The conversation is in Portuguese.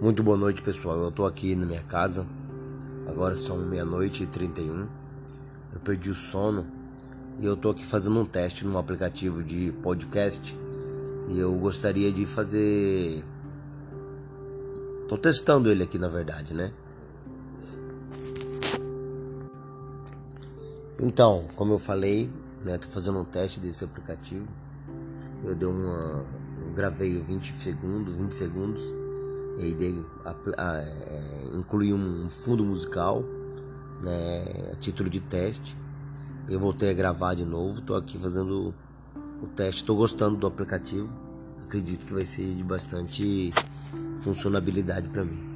Muito boa noite, pessoal. Eu tô aqui na minha casa. Agora são meia-noite e 31. Eu perdi o sono e eu tô aqui fazendo um teste num aplicativo de podcast. E eu gostaria de fazer. Tô testando ele aqui, na verdade, né? Então, como eu falei, né, tô fazendo um teste desse aplicativo. Eu dei uma eu gravei 20 segundos, 20 segundos e a, é, incluí um fundo musical, né, título de teste. Eu voltei a gravar de novo, estou aqui fazendo o teste, estou gostando do aplicativo. Acredito que vai ser de bastante funcionabilidade para mim.